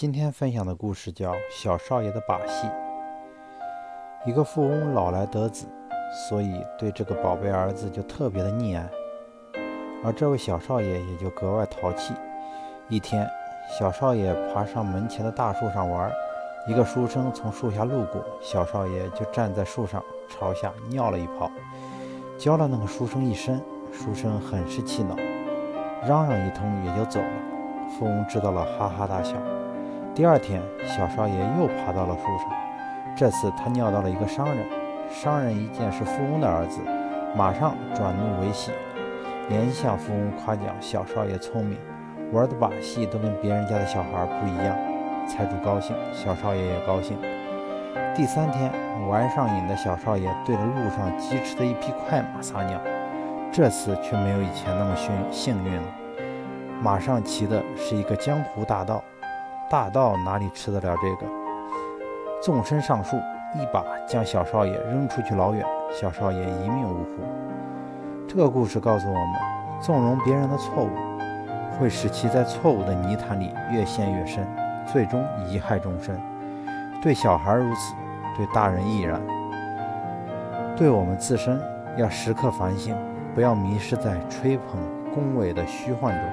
今天分享的故事叫《小少爷的把戏》。一个富翁老来得子，所以对这个宝贝儿子就特别的溺爱，而这位小少爷也就格外淘气。一天，小少爷爬上门前的大树上玩，一个书生从树下路过，小少爷就站在树上朝下尿了一泡，浇了那个书生一身。书生很是气恼，嚷嚷一通也就走了。富翁知道了，哈哈大笑。第二天，小少爷又爬到了树上，这次他尿到了一个商人。商人一见是富翁的儿子，马上转怒为喜，连向富翁夸奖小少爷聪明，玩的把戏都跟别人家的小孩不一样。财主高兴，小少爷也高兴。第三天，玩上瘾的小少爷对着路上疾驰的一匹快马撒尿，这次却没有以前那么幸幸运了。马上骑的是一个江湖大盗。大盗哪里吃得了这个？纵身上树，一把将小少爷扔出去老远，小少爷一命呜呼。这个故事告诉我们，纵容别人的错误，会使其在错误的泥潭里越陷越深，最终贻害终身。对小孩如此，对大人亦然。对我们自身，要时刻反省，不要迷失在吹捧恭维的虚幻中。